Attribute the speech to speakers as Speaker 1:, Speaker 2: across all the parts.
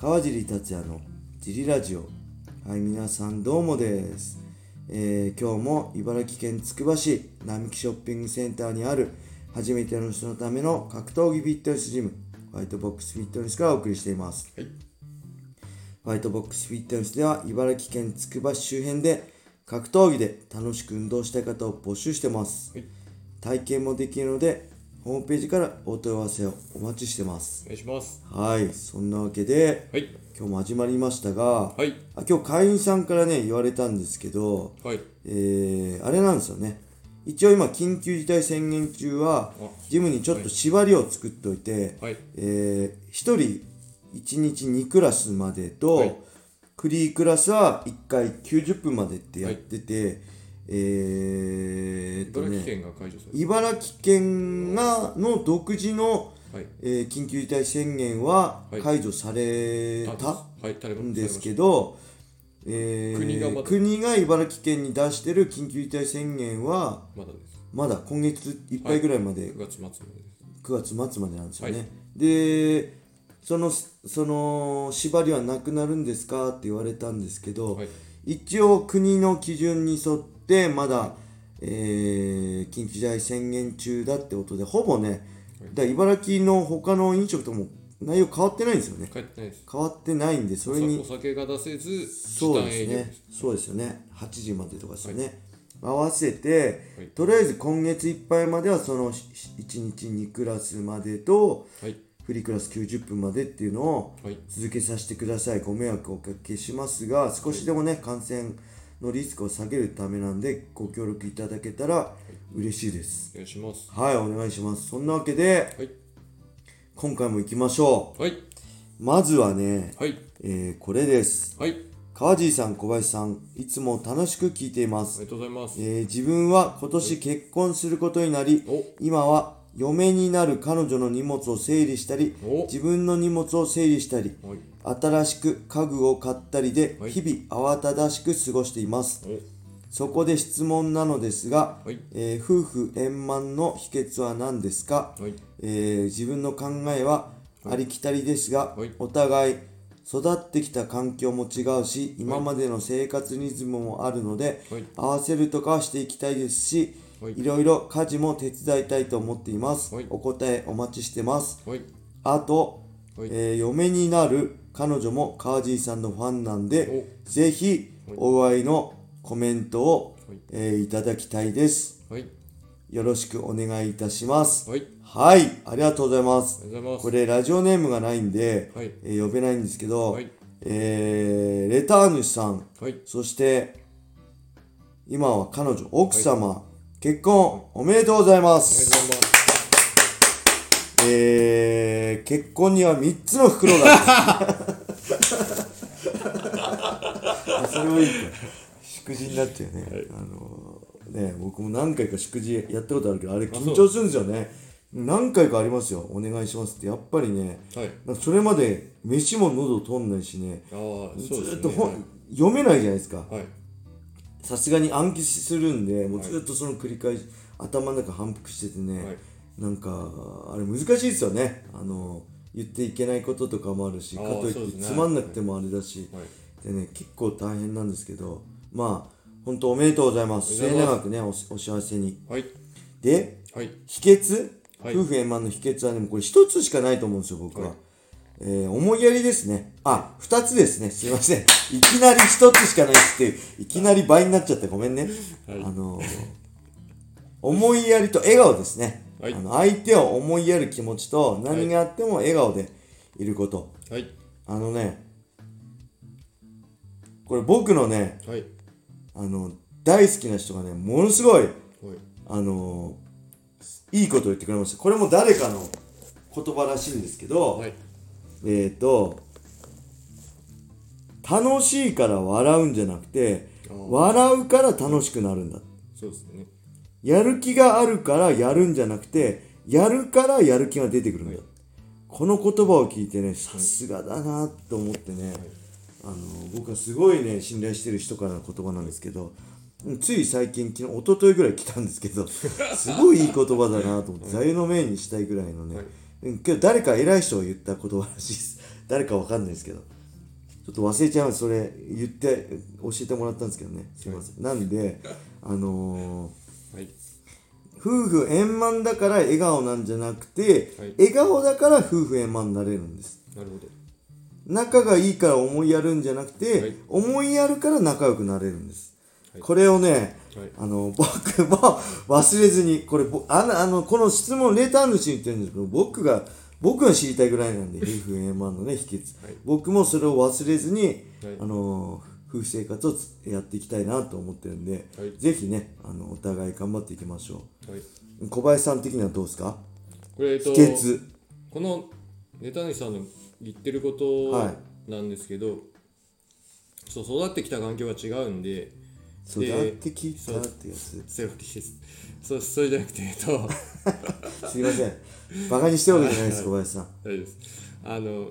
Speaker 1: 川尻達也のジリラジオ。はい皆さんどうもです、えー今日も茨城県つくば市並木ショッピングセンターにある初めての人のための格闘技フィットネスジムホワイトボックスフィットネスからお送りしています。
Speaker 2: はい。
Speaker 1: ホワイトボックスフィットネスでは茨城県つくば市周辺で格闘技で楽しく運動したい方を募集してます、
Speaker 2: はい。
Speaker 1: 体験もできるのでホームページからお問い合わせをお待ちしてます
Speaker 2: お願いします。
Speaker 1: はいそんなわけで
Speaker 2: はい。
Speaker 1: 今日も始まりましたが、
Speaker 2: はい。
Speaker 1: あ今日会員さんからね言われたんですけど
Speaker 2: はい。
Speaker 1: えー、あれなんですよね一応今緊急事態宣言中は
Speaker 2: あ
Speaker 1: ジムにちょっと縛りを作っておいて、
Speaker 2: はい。
Speaker 1: えー、1人1日2クラスまでと、
Speaker 2: はい
Speaker 1: フリークラスは1回90分までってやってて、えーっとね
Speaker 2: 茨城県が解除され
Speaker 1: 茨城県がの独自の、
Speaker 2: た。はい。
Speaker 1: えー緊急事態宣言は
Speaker 2: はい
Speaker 1: 解除されたんですけど、えー
Speaker 2: 国が
Speaker 1: 茨城県に出してる緊急事態宣言は
Speaker 2: まだです。
Speaker 1: まだ今月いっぱいぐらいまで
Speaker 2: 9月末までです。
Speaker 1: 9月末までなんですよね、
Speaker 2: はい
Speaker 1: でそのその縛りはなくなるんですかって言われたんですけど、
Speaker 2: はい。
Speaker 1: 一応国の基準に沿ってまだ、えー緊急事態宣言中だってことでほぼね、だ茨城の他の飲食とも内容変わってないんですよね。
Speaker 2: 帰ってないです。
Speaker 1: 変わってないんでそれに
Speaker 2: お酒が出せず、
Speaker 1: そうですね。そうですよね。8時までとかですよね、合わせて、
Speaker 2: はい。
Speaker 1: とりあえず今月いっぱいまではその1日2クラスまでと
Speaker 2: はい。
Speaker 1: フリークラス90分までっていうのを
Speaker 2: はい。
Speaker 1: 続けさせてください。ご迷惑をおかけしますが少しでもね感染のリスクを下げるためなんでご協力いただけたら嬉しいです
Speaker 2: お願いします。
Speaker 1: はいお願いしますそんなわけで
Speaker 2: はい。
Speaker 1: 今回も行きましょ
Speaker 2: はい。
Speaker 1: うまずはね、
Speaker 2: はい。
Speaker 1: えーこれです
Speaker 2: はい。
Speaker 1: 川尻さん小林さんいつも楽しく聞いています
Speaker 2: ありがとうございます。
Speaker 1: えー自分は今年結婚することになり
Speaker 2: お
Speaker 1: 今は嫁になる彼女の荷物を整理したり
Speaker 2: お
Speaker 1: 自分の荷物を整理したり
Speaker 2: はい。
Speaker 1: 新しく家具を買ったりで
Speaker 2: はい。
Speaker 1: 日々慌ただしく過ごしています。
Speaker 2: お。
Speaker 1: そこで質問なのですが、
Speaker 2: はい。
Speaker 1: えー夫婦円満の秘訣は何ですか、
Speaker 2: はい。
Speaker 1: えー自分の考えはありきたりですが、
Speaker 2: はい。
Speaker 1: お互い育ってきた環境も違うし今までの生活リズムもあるので、
Speaker 2: はい。
Speaker 1: 合わせるとかはしていきたいですし、
Speaker 2: はい。
Speaker 1: いろいろ家事も手伝いたいと思っています、
Speaker 2: はい。
Speaker 1: お答えお待ちしてます。
Speaker 2: はい。
Speaker 1: あと、
Speaker 2: はい。
Speaker 1: えー嫁になる彼女も川尻さんのファンなんでぜひ
Speaker 2: はい。
Speaker 1: お祝いのコメントを、
Speaker 2: はい。
Speaker 1: えーいただきたいです。
Speaker 2: はい。
Speaker 1: よろしくお願いいたします。
Speaker 2: はい。
Speaker 1: はい。ありがとうございます。
Speaker 2: ます。
Speaker 1: これラジオネームがないんで、
Speaker 2: はい。
Speaker 1: えー呼べないんですけど、
Speaker 2: はい。
Speaker 1: えーレター主さん。
Speaker 2: はい。
Speaker 1: そして今は彼女奥様、結婚おめでとうございます。えー、結婚には3つの袋があ それはいいか。祝辞になっちゃうね、あのね僕も何回か祝辞やったことあるけどあれ緊張するんですよね。何回かありますよ。お願いしますって。やっぱりね
Speaker 2: はい。
Speaker 1: それまで飯も喉通んないしね。
Speaker 2: あね。
Speaker 1: ずーっと本、読めないじゃないですか。
Speaker 2: はい。
Speaker 1: さすがに暗記するんでもうずっとその繰り返し、頭の中反復しててね、
Speaker 2: はい
Speaker 1: なんかあれ難しいですよね。あの言っていけないこととかもあるし
Speaker 2: あ
Speaker 1: かといってつまんなくてもあれだし、
Speaker 2: はい。
Speaker 1: でね結構大変なんですけどまあ本当おめでとうございます。末永くねおお幸せに。
Speaker 2: はい。
Speaker 1: で
Speaker 2: はい。
Speaker 1: 秘訣、
Speaker 2: はい。
Speaker 1: 夫婦円満の秘訣はねもうこれ一つしかないと思うんですよ僕は、
Speaker 2: はい。
Speaker 1: えー思いやりですね。あ二つですね。すいません。いきなり一つしかないっていきなり倍になっちゃってごめんね、
Speaker 2: はい。
Speaker 1: あのー思いやりと笑顔ですね、
Speaker 2: はい
Speaker 1: あの相手を思いやる気持ちと何があっても笑顔でいること、
Speaker 2: はい。
Speaker 1: あのねこれ僕のね
Speaker 2: はい。
Speaker 1: あの大好きな人がねものすごい
Speaker 2: はい。
Speaker 1: あのいいことを言ってくれましたこれも誰かの言葉らしいんですけど、
Speaker 2: はい。
Speaker 1: えっ、と楽しいから笑うんじゃなくて笑うから楽しくなるんだ
Speaker 2: そうですね。
Speaker 1: やる気があるからやるんじゃなくてやるからやる気が出てくるんだ、この言葉を聞いてねさすがだなと思ってね、あの僕はすごいね信頼してる人からの言葉なんですけどうんつい最近昨日一昨日ぐらい来たんですけど すごいいい言葉だなと思って座右の銘にしたいぐらいのね、
Speaker 2: はい。
Speaker 1: うんけど誰か偉い人が言った言葉らしいです。誰かわかんないですけど。ちょっと忘れちゃいます。それ言って教えてもらったんですけどね。すいません、なんであのー
Speaker 2: はい。
Speaker 1: 夫婦円満だから笑顔なんじゃなくて、
Speaker 2: はい。
Speaker 1: 笑顔だから夫婦円満になれるんです。
Speaker 2: なるほど。
Speaker 1: 仲がいいから思いやるんじゃなくて、
Speaker 2: はい。
Speaker 1: 思いやるから仲良くなれるんです、
Speaker 2: はい。
Speaker 1: これをね、
Speaker 2: はい。
Speaker 1: あの僕 も忘れずにこれぼあのあのこの質問レター主に言ってるんですけど僕が僕が知りたいぐらいなんで 夫婦円満のね秘訣、
Speaker 2: はい。
Speaker 1: 僕もそれを忘れずに、
Speaker 2: はい。
Speaker 1: あの夫婦生活をつやっていきたいなと思ってるんで、
Speaker 2: はい。
Speaker 1: ぜひねあのお互い頑張っていきましょ
Speaker 2: はい、
Speaker 1: う小林さん的にはどうですか？
Speaker 2: これえっとこのネタ主さんの言ってること
Speaker 1: は
Speaker 2: なんですけど、そう育ってきた環境が違うんで
Speaker 1: 育
Speaker 2: で
Speaker 1: ってきたってやつ？
Speaker 2: セロリですそうそれじゃなくてえっと
Speaker 1: すいません。バカにしてるわけじゃないです小林さん。
Speaker 2: 大丈夫です。あの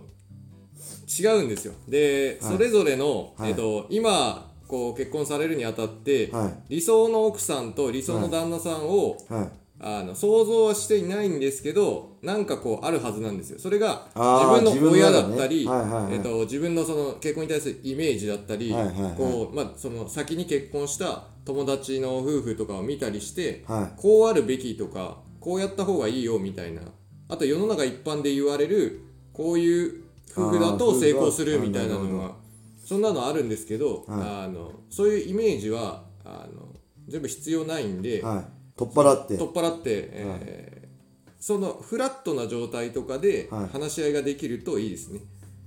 Speaker 2: 違うんですよ。で、
Speaker 1: はい。
Speaker 2: それぞれの、
Speaker 1: はい。
Speaker 2: えっと、今こう結婚されるにあたって、
Speaker 1: はい。
Speaker 2: 理想の奥さんと理想の旦那さんを、
Speaker 1: はい。
Speaker 2: あの想像はしていないんですけどなんかこうあるはずなんですよ。それが
Speaker 1: あー
Speaker 2: 自分の親だった
Speaker 1: 自
Speaker 2: り、
Speaker 1: 分のね。はいはいはい。
Speaker 2: えっと、自分のその結婚に対するイメージだったり、
Speaker 1: はいはいはい。
Speaker 2: こうまあ、その先に結婚した友達の夫婦とかを見たりして、
Speaker 1: は
Speaker 2: こうあるべきとかこうやった方がいいよみたいな。あと世の中一般で言われるこういう夫婦だ
Speaker 1: あ
Speaker 2: と
Speaker 1: ー
Speaker 2: 成功するみたいなのがそんなのあるんですけど、
Speaker 1: は
Speaker 2: あのそういうイメージはあの全部必要ないんで、
Speaker 1: はい。取っ払って。
Speaker 2: 取っ払って、えーそのフラットな状態とかで
Speaker 1: はい。
Speaker 2: 話し合いができるといいですね。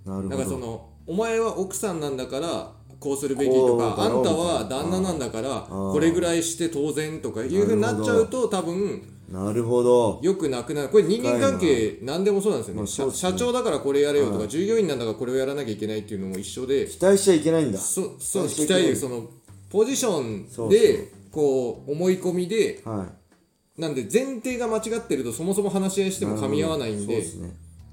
Speaker 2: な
Speaker 1: るほど。
Speaker 2: のお前は奥さんなんだからこうするべきとかあ
Speaker 1: ん
Speaker 2: たは旦那なんだから
Speaker 1: ー。
Speaker 2: これぐらいして当然とかいうふうになっちゃうと多分
Speaker 1: なるほど。
Speaker 2: よくなくなる。これ人間関係何でもそうなんですよね,、
Speaker 1: まあすね。
Speaker 2: 社長だからこれやれよとか、
Speaker 1: はい。
Speaker 2: 従業員なんだからこれをやらなきゃいけないっていうのも一緒で。
Speaker 1: 期待しちゃいけないんだ。
Speaker 2: そそう
Speaker 1: 期待
Speaker 2: そのポジションでこう思い込みで
Speaker 1: はい。
Speaker 2: なんで前提が間違ってるとそもそも話し合いしても噛み合わないんで
Speaker 1: ね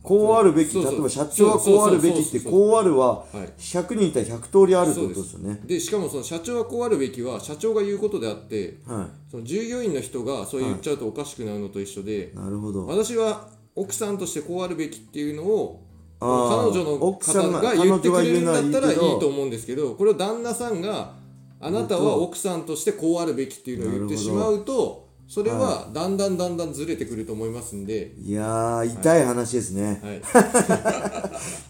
Speaker 1: こうあるべき例えば社長はこうあるべきってこうあるは
Speaker 2: はい。
Speaker 1: 100人いたら100通りあるってことですよね。
Speaker 2: でしかもその社長はこうあるべきは社長が言うことであって
Speaker 1: は
Speaker 2: その従業員の人がそう言っちゃうとおかしくなるのと一緒で、
Speaker 1: い。なるほど。
Speaker 2: 私は奥さんとしてこうあるべきっていうのを彼女の方が言ってくれるんだったらいいと思うんですけどこれを旦那さんがあなたは奥さんとしてこうあるべきっていうのを言ってしまうとそれはだんだんだんだんずれてくると思いますんで、
Speaker 1: いやー痛い話ですね。
Speaker 2: はい。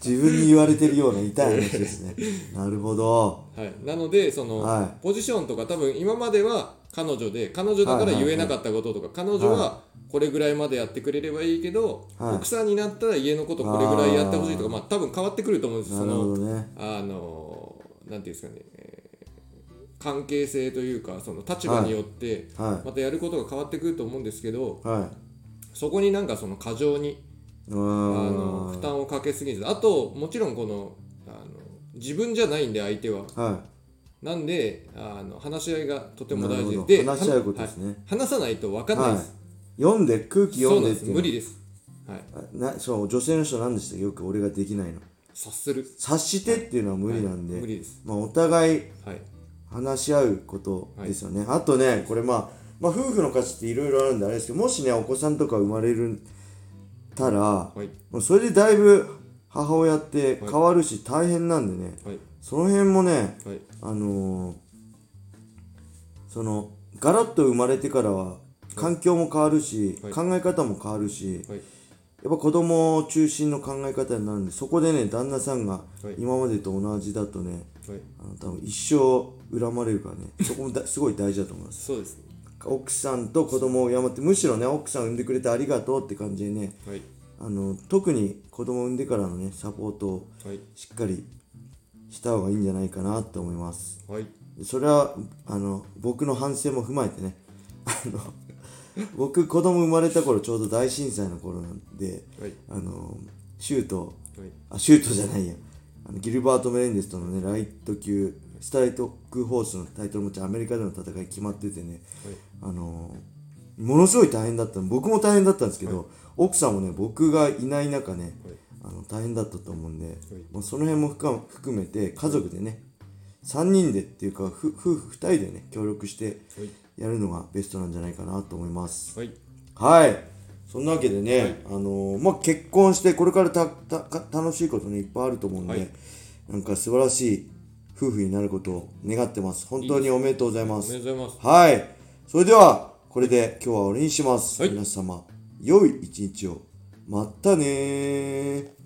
Speaker 1: 自分に言われてるような痛い話ですね。なるほど。
Speaker 2: はい、なのでその、
Speaker 1: は
Speaker 2: ポジションとか多分今までは彼女で彼女だから言えなかったこととか、彼女はこれぐらいまでやってくれればいいけど、
Speaker 1: はい。
Speaker 2: 奥さんになったら家のことこれぐらいやってほしいとかまあ多分変わってくると思うんです
Speaker 1: なるほ
Speaker 2: その
Speaker 1: どね。
Speaker 2: あのなんていうんですかね、えー関係性というかその立場によって
Speaker 1: はい。
Speaker 2: またやることが変わってくると思うんですけど
Speaker 1: はい。
Speaker 2: そこになんかその過剰に
Speaker 1: あ
Speaker 2: あの
Speaker 1: ー
Speaker 2: 負担をかけすぎずあともちろんこのあの自分じゃないんで相手は。
Speaker 1: は
Speaker 2: なんであの話し合いがとても大事で。
Speaker 1: 話し合うことですね。
Speaker 2: はい話さないと分かんないです、
Speaker 1: 読んで空気
Speaker 2: そうなんです。
Speaker 1: 読んでって
Speaker 2: 無理です、はい、
Speaker 1: あなそう女性の人なんでしたよく俺ができないの。
Speaker 2: 察する。
Speaker 1: 察してっていうのは無理なんで、
Speaker 2: はい。無理です。
Speaker 1: まあ、お互い
Speaker 2: はい
Speaker 1: 話し合うことですよね、あとねこれまあ、まあ、夫婦の価値っていろいろあるんであれですけどもしねお子さんとか生まれるたら、
Speaker 2: はい。
Speaker 1: もうそれでだいぶ母親って変わるし大変なんでね、
Speaker 2: はい。
Speaker 1: その辺もね
Speaker 2: はい。
Speaker 1: あのーそのガラッと生まれてからは環境も変わるし、
Speaker 2: はい。
Speaker 1: 考え方も変わるし、
Speaker 2: はい
Speaker 1: やっぱ子供中心の考え方になるんでそこでね旦那さんが
Speaker 2: はい。
Speaker 1: 今までと同じだとね、
Speaker 2: はい。
Speaker 1: あの多分一生恨まれるからねそこもだすごい大事だと思います。
Speaker 2: そうです。
Speaker 1: 奥さんと子供を敬ってむしろね奥さん産んでくれてありがとうって感じでね
Speaker 2: はい。
Speaker 1: あの特に子供を産んでからのねサポートを
Speaker 2: はい。
Speaker 1: しっかりした方がいいんじゃないかなと思います。
Speaker 2: はい。
Speaker 1: それはあの僕の反省も踏まえてねあの僕子供生まれた頃ちょうど大震災の頃なんで
Speaker 2: はい。
Speaker 1: あのシュート。
Speaker 2: はい。
Speaker 1: あシュートじゃないや。あのギルバート・メレンデスとのねライト級スタイトクホースのタイトル持ちアメリカでの戦い決まっててね。あのものすごい大変だったの。僕も大変だったんですけど、奥さんもね僕がいない中ね、あの大変だったと思うんで、もうその辺も含めて家族でね3人でっていうかふ夫婦2人でね協力して
Speaker 2: はい
Speaker 1: やるのがベストなんじゃないかなと思います。
Speaker 2: はい。
Speaker 1: はい。そんなわけでね、あのーまあ、結婚してこれからたたか楽しいことねいっぱいあると思うんで、
Speaker 2: はい。
Speaker 1: なんか素晴らしい夫婦になることを願ってます。本当におめでとうございま
Speaker 2: お
Speaker 1: す
Speaker 2: めでとうございます。
Speaker 1: はい。それではこれで今日は終わりにします、
Speaker 2: はい。
Speaker 1: 皆様良い一日を。またねー